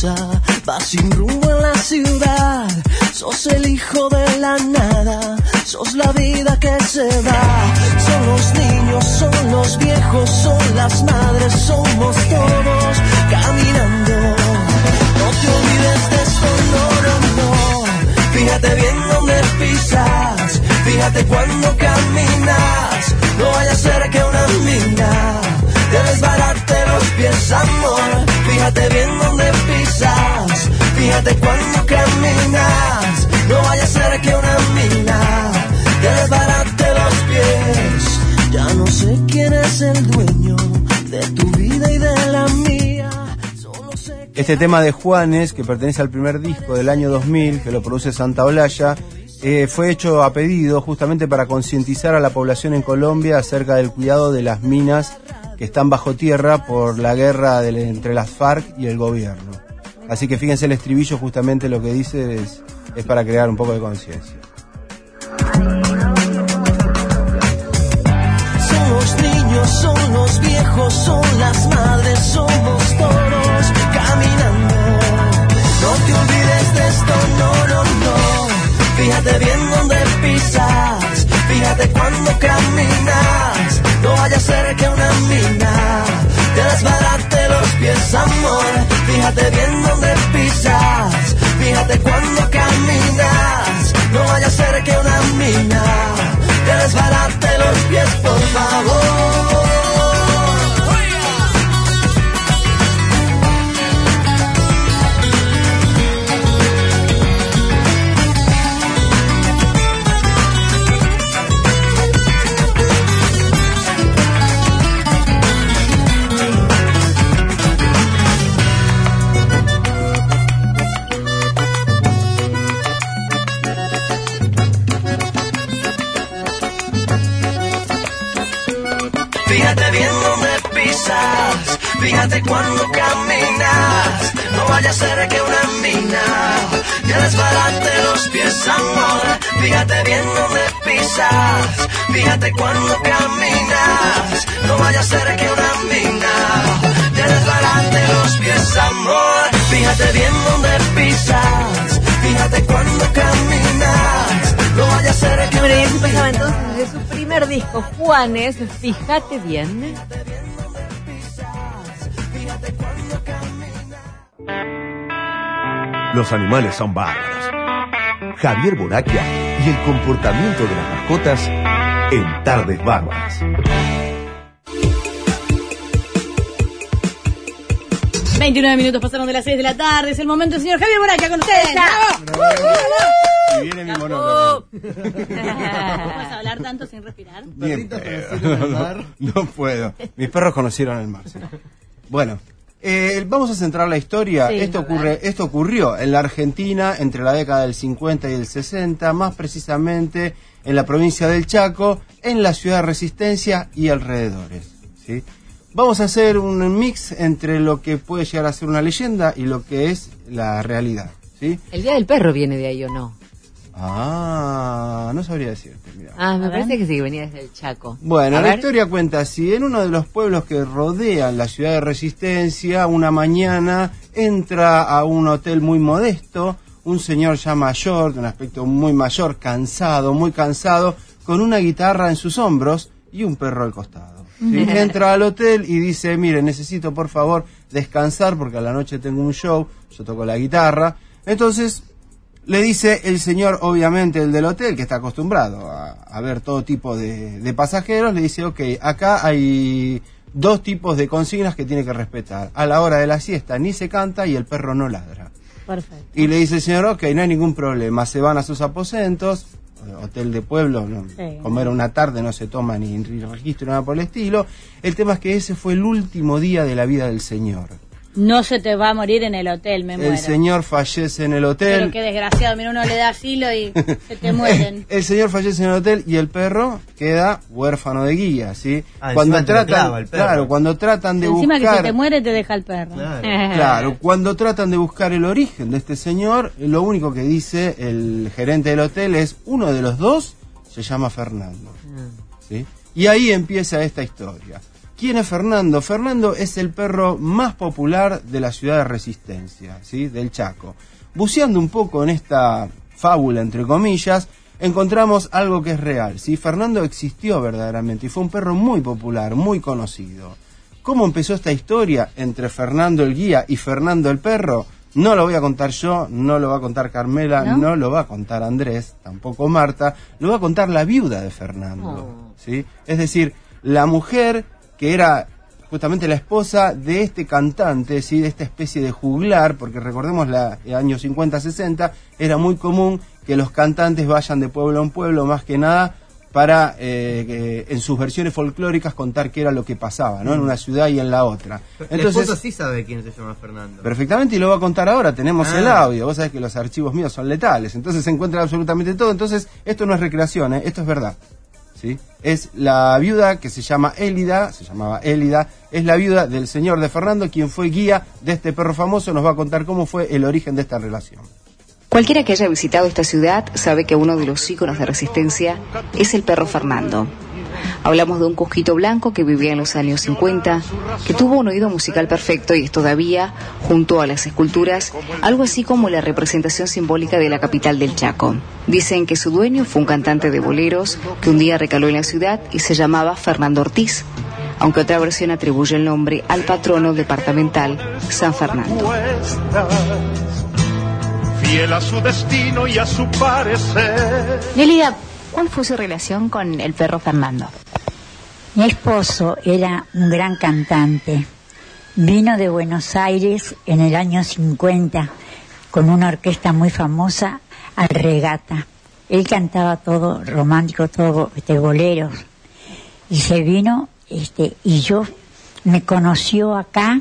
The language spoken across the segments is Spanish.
Casa, vas sin rumbo en la ciudad, sos el hijo de la nada, sos la vida que se va, son los niños, son los viejos, son las madres, somos todos caminando. No te olvides de esto, no, no, no. Fíjate bien dónde pisas, fíjate cuando caminas. No vaya a ser que una mina te desbarate los pies, amor. Fíjate bien dónde pisas, fíjate cuando caminas. No vaya a ser que una mina te desbarate los pies. Ya no sé quién es el dueño de tu vida y de la mía. Solo sé que Este tema de Juanes, que pertenece al primer disco del año 2000, que lo produce Santa Olalla, eh, fue hecho a pedido justamente para concientizar a la población en Colombia acerca del cuidado de las minas que están bajo tierra por la guerra entre las FARC y el gobierno. Así que fíjense el estribillo justamente lo que dice es, es para crear un poco de conciencia. Son los niños, son los viejos, son las madres, somos todos caminando. No te olvides de esto, no, no, no. Fíjate bien dónde pisas, fíjate cuando caminas. No vaya a ser que una mina te desbarate los pies, amor. Fíjate bien dónde pisas, Fíjate bien dónde pisas, fíjate cuando caminas. No vaya a ser que una mina te desbarate los pies, amor. Fíjate bien dónde pisas, fíjate cuando caminas. No vaya a ser que una mina te desbarate los pies, amor. Fíjate bien dónde pisas, fíjate cuando caminas. No vaya a ser que Bueno, y eso pasaba entonces de su primer disco, Juanes, fíjate bien. Los animales son bárbaros. Javier Boraquia y el comportamiento de las mascotas en Tardes Bárbaras. 29 minutos pasaron de las 6 de la tarde. Es el momento, señor Javier Boraca, con ustedes. Y viene mi monólogo. ¿Vas a hablar tanto sin respirar? Bien, no puedo. Mis perros conocieron el mar. sí. Bueno, eh, vamos a centrar la historia. Sí, esto, ocurre, esto ocurrió en la Argentina entre la década del 50 y el 60, más precisamente en la provincia del Chaco, en la ciudad de Resistencia y alrededores. ¿sí? Vamos a hacer un mix entre lo que puede llegar a ser una leyenda y lo que es la realidad. ¿sí? El Día del Perro viene de ahí, ¿o no? Ah, no sabría decirte, mira. Ah, me parece que sí, que venía desde el Chaco. Bueno, A la ver. historia cuenta así, en uno de los pueblos que rodean la ciudad de Resistencia, una mañana entra a un hotel muy modesto, un señor ya mayor, de un aspecto muy mayor, cansado, muy cansado, con una guitarra en sus hombros y un perro al costado. ¿Sí? Entra al hotel y dice, mire, necesito por favor descansar porque a la noche tengo un show, yo toco la guitarra. Entonces le dice el señor, obviamente, el del hotel, que está acostumbrado a, a ver todo tipo de, de pasajeros, le dice, ok, acá hay dos tipos de consignas que tiene que respetar. A la hora de la siesta ni se canta y el perro no ladra. Perfecto. Y le dice el señor, ok, no hay ningún problema, se van a sus aposentos, hotel de pueblo, no, Sí. comer una tarde no se toma ni, ni registro, nada por el estilo. El tema es que ese fue el último día de la vida del señor. No se te va a morir en el hotel, me muero. El señor fallece en el hotel. Pero qué desgraciado, mira, uno le da asilo y se te mueren. El señor fallece en el hotel y el perro queda huérfano de guía, ¿sí? Ah, cuando encima tratan, clava el perro. claro, cuando tratan de Encima que buscar, se te muere te deja el perro. Claro. claro, cuando tratan de buscar el origen de este señor, lo único que dice el gerente del hotel es uno de los dos se llama Fernando, ¿sí? Y ahí empieza esta historia. ¿Quién es Fernando? Fernando es el perro más popular de la ciudad de Resistencia, ¿sí? Del Chaco. Buceando un poco en esta fábula, entre comillas, encontramos algo que es real, ¿sí? Fernando existió verdaderamente y fue un perro muy popular, muy conocido. ¿Cómo empezó esta historia entre Fernando el guía y Fernando el perro? No lo voy a contar yo, no lo va a contar Carmela, ¿No? no, lo va a contar Andrés, tampoco Marta, lo va a contar la viuda de Fernando. Oh. ¿sí? Es decir, la mujer que era justamente la esposa de este cantante, ¿sí? de esta especie de juglar, porque recordemos la años 50-60, era muy común que los cantantes vayan de pueblo en pueblo, más que nada para eh, en sus versiones folclóricas contar qué era lo que pasaba, ¿no? En una ciudad y en la otra. el esposo sí sabe quién se llama Fernando. Perfectamente, y lo va a contar ahora. Tenemos Ah. el audio. Vos sabés que los archivos míos son letales. Entonces se encuentra absolutamente todo. Entonces, esto no es recreación, ¿eh? esto es verdad. ¿Sí? Es la viuda que se llama Élida, se llamaba Élida, es la viuda del señor de Fernando, quien fue guía de este perro famoso. Nos va a contar cómo fue el origen de esta relación. Cualquiera que haya visitado esta ciudad sabe que uno de los íconos de resistencia es el perro Fernando. Hablamos de un cusquito blanco que vivía en los años 50, que tuvo un oído musical perfecto y es todavía, junto a las esculturas, algo así como la representación simbólica de la capital del Chaco. Dicen que su dueño fue un cantante de boleros que un día recaló en la ciudad y se llamaba Fernando Ortiz, aunque otra versión atribuye el nombre al patrono departamental San Fernando. fiel a su destino y a su parecer. Nelida, ¿cuál fue su relación con el perro Fernando? Mi esposo era un gran cantante. Vino de Buenos Aires en el año 50 con una orquesta muy famosa al regata. Él cantaba todo romántico, todo este, boleros. Y se vino, este, y yo me conoció acá.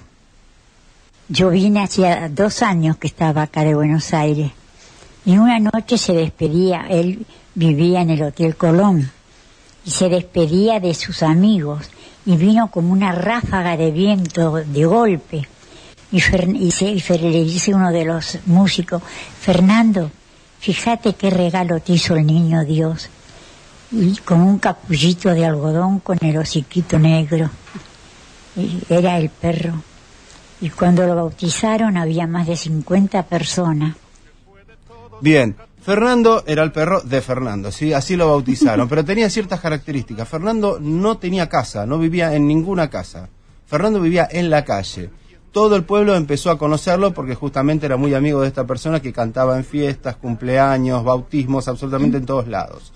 Yo vine hacía dos años que estaba acá de Buenos Aires. Y una noche se despedía, él vivía en el Hotel Colón y se despedía de sus amigos y vino como una ráfaga de viento de golpe. Y, Fer- y se- y Fer- le dice uno de los músicos, Fernando, fíjate qué regalo te hizo el niño Dios. Y con un capullito de algodón con el hociquito negro. Era el perro. Y cuando lo bautizaron había más de 50 personas. Bien, Fernando era el perro de Fernando, ¿sí? Así lo bautizaron, pero tenía ciertas características. Fernando no tenía casa, no vivía en ninguna casa. Fernando vivía en la calle. Todo el pueblo empezó a conocerlo porque justamente era muy amigo de esta persona que cantaba en fiestas, cumpleaños, bautismos, absolutamente en todos lados.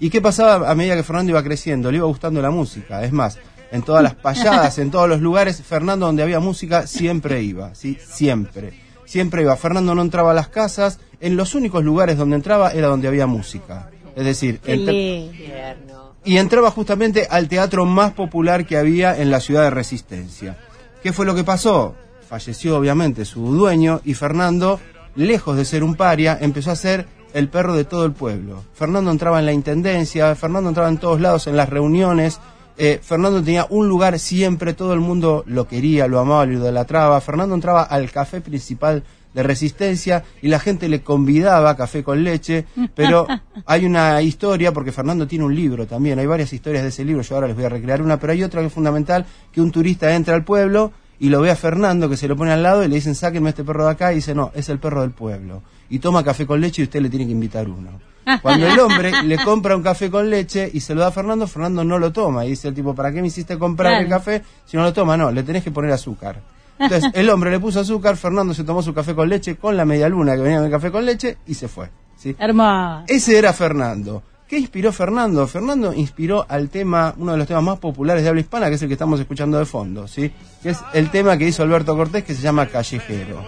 ¿Y qué pasaba a medida que Fernando iba creciendo? Le iba gustando la música. Es más, en todas las payadas, en todos los lugares, Fernando donde había música siempre iba, ¿sí? Siempre. Siempre iba. Fernando no entraba a las casas. En los únicos lugares donde entraba era donde había música. Es decir, lindo. y entraba justamente al teatro más popular que había en la ciudad de Resistencia. ¿Qué fue lo que pasó? Falleció obviamente su dueño y Fernando, lejos de ser un paria, empezó a ser el perro de todo el pueblo. Fernando entraba en la intendencia, Fernando entraba en todos lados, en las reuniones. eh, Fernando tenía un lugar siempre, todo el mundo lo quería, lo amaba, lo idolatraba. Fernando entraba al café principal de resistencia y la gente le convidaba a café con leche, pero hay una historia, porque Fernando tiene un libro también, hay varias historias de ese libro, yo ahora les voy a recrear una, pero hay otra que es fundamental, que un turista entra al pueblo y lo ve a Fernando que se lo pone al lado y le dicen sáquenme este perro de acá y dice no, es el perro del pueblo. Y toma café con leche y usted le tiene que invitar uno. Cuando el hombre le compra un café con leche y se lo da a Fernando, Fernando no lo toma. Y dice el tipo, ¿para qué me hiciste comprar el café si no lo toma? No, le tenés que poner azúcar. Entonces el hombre le puso azúcar, Fernando se tomó su café con leche con la media luna que venía en el café con leche y se fue. ¿sí? Hermoso. Ese era Fernando. ¿Qué inspiró Fernando? Fernando inspiró al tema, uno de los temas más populares de habla hispana, que es el que estamos escuchando de fondo, ¿sí? Que es el tema que hizo Alberto Cortés, que se llama Callejero.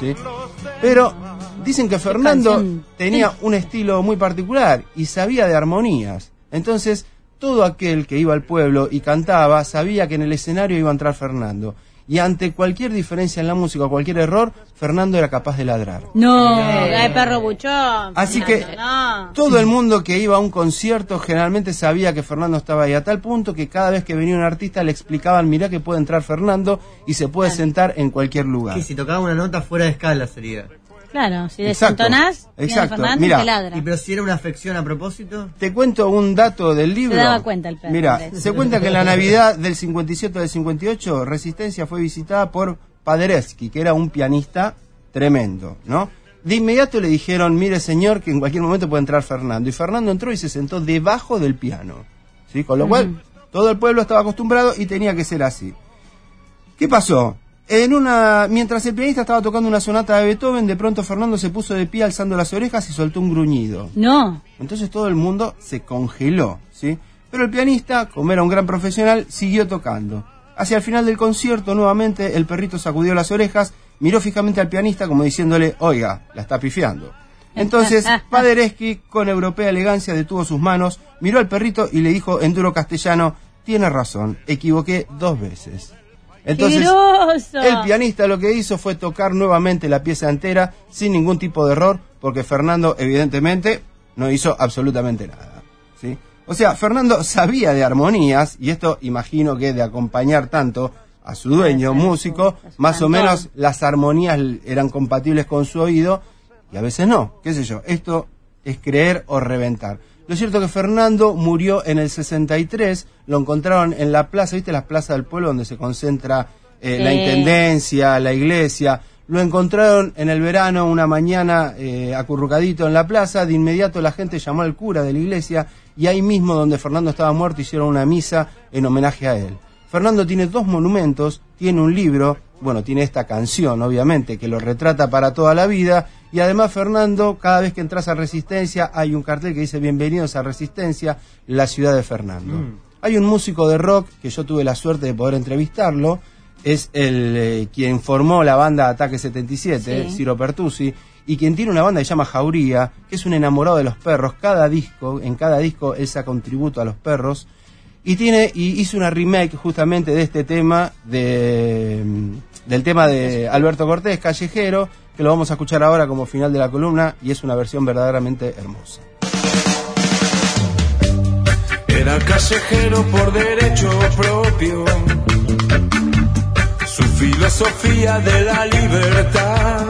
¿Sí? Pero dicen que Fernando tenía un estilo muy particular y sabía de armonías. Entonces, todo aquel que iba al pueblo y cantaba sabía que en el escenario iba a entrar Fernando. Y ante cualquier diferencia en la música o cualquier error, Fernando era capaz de ladrar. No, ay, perro buchón. Así que No. todo el mundo que iba a un concierto generalmente sabía que Fernando estaba ahí, a tal punto que cada vez que venía un artista le explicaban, mirá que puede entrar Fernando y se puede sentar en cualquier lugar. Que si tocaba una nota fuera de escala sería. Claro, si desentonás, exacto. Fernando Mira. y te ladra. Y pero si era una afección a propósito. Te cuento un dato del libro. daba cuenta el perro Mira, se cuenta que en la Navidad del 57 al 58, Resistencia fue visitada por Paderewski, que era un pianista tremendo, ¿no? De inmediato le dijeron, mire señor, que en cualquier momento puede entrar Fernando. Y Fernando entró y se sentó debajo del piano. ¿Sí? Con lo cual, todo el pueblo estaba acostumbrado y tenía que ser así. ¿Qué pasó? En una, mientras el pianista estaba tocando una sonata de Beethoven, de pronto Fernando se puso de pie alzando las orejas y soltó un gruñido. No. Entonces todo el mundo se congeló, ¿sí? Pero el pianista, como era un gran profesional, siguió tocando. Hacia el final del concierto, nuevamente, el perrito sacudió las orejas, miró fijamente al pianista como diciéndole, oiga, la está pifiando. Entonces, Paderewski, con europea elegancia, detuvo sus manos, miró al perrito y le dijo en duro castellano, tiene razón, equivoqué dos veces. Entonces, ¡Qué el pianista lo que hizo fue tocar nuevamente la pieza entera sin ningún tipo de error, porque Fernando evidentemente no hizo absolutamente nada. ¿sí? O sea, Fernando sabía de armonías, y esto imagino que de acompañar tanto a su dueño, músico, más o menos las armonías eran compatibles con su oído, y a veces no, qué sé yo, esto es creer o reventar. Lo cierto es que Fernando murió en el 63, lo encontraron en la plaza, ¿viste? La plaza del pueblo donde se concentra eh, la intendencia, la iglesia. Lo encontraron en el verano, una mañana, eh, acurrucadito en la plaza. De inmediato la gente llamó al cura de la iglesia y ahí mismo donde Fernando estaba muerto hicieron una misa en homenaje a él. Fernando tiene dos monumentos, tiene un libro, bueno, tiene esta canción, obviamente, que lo retrata para toda la vida. Y además, Fernando, cada vez que entras a Resistencia, hay un cartel que dice Bienvenidos a Resistencia, la ciudad de Fernando. Hay un músico de rock que yo tuve la suerte de poder entrevistarlo, es el eh, quien formó la banda Ataque 77, Sí. Ciro Pertusi, y quien tiene una banda que se llama Jauría, que es un enamorado de los perros. Cada disco, en cada disco, él saca un tributo a los perros. Y tiene, y hizo una remake justamente de este tema, de, mm, del tema de Alberto Cortés, Callejero, que lo vamos a escuchar ahora como final de la columna, y es una versión verdaderamente hermosa. Era callejero por derecho propio. Su filosofía de la libertad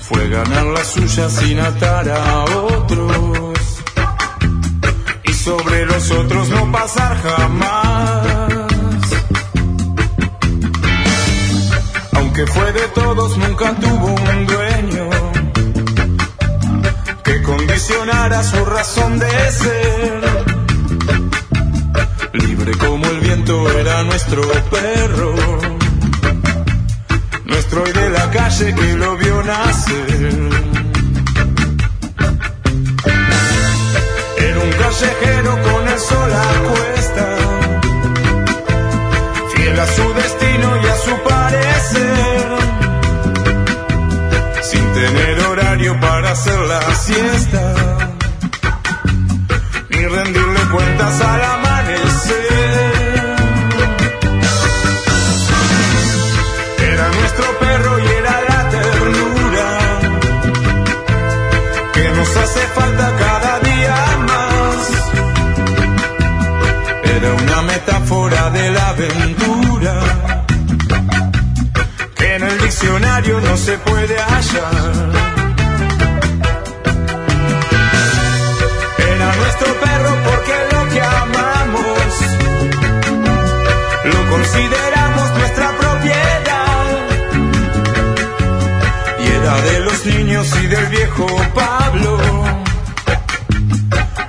fue ganar la suya sin atar a otros. Sobre los otros no pasar jamás. Aunque fue de todos, nunca tuvo un dueño que condicionara su razón de ser. Libre como el viento era nuestro perro, nuestro hoy de la calle que lo vio nacer. Un callejero con el sol a cuesta, fiel a su destino y a su parecer. Sin tener horario para hacer la siesta, niños y del viejo Pablo,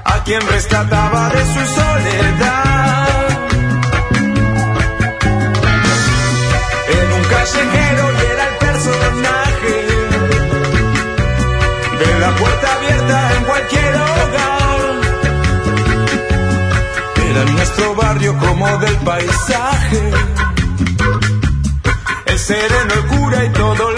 a quien rescataba de su soledad. En un callejero y era el personaje de la puerta abierta en cualquier hogar. Era nuestro barrio como del paisaje. El sereno, el cura y todos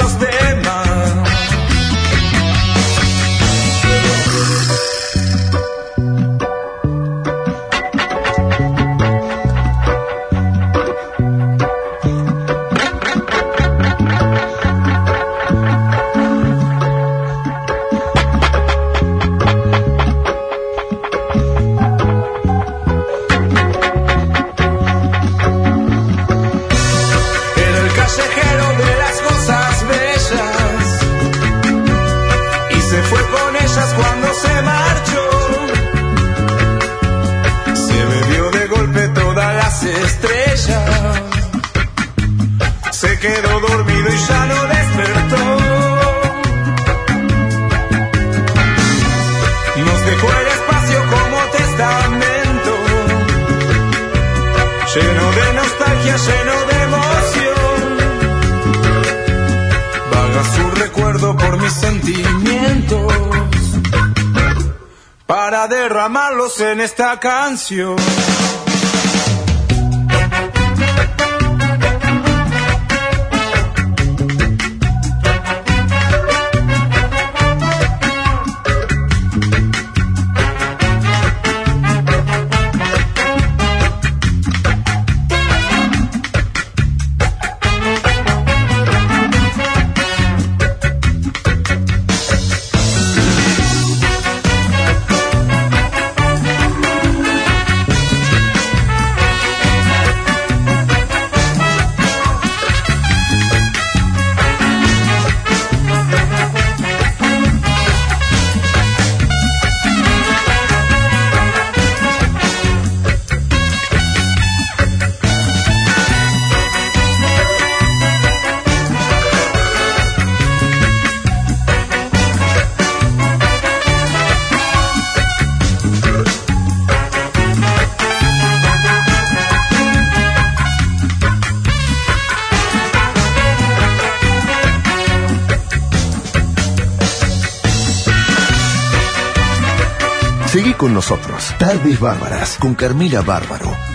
las estrellas, se quedó dormido y ya no despertó. Nos dejó el espacio como testamento lleno de nostalgia, lleno de emoción. Vaga su recuerdo por mis sentimientos para derramarlos en esta canción. Con nosotros. Tardes Bárbaras con Carmila Bárbaro.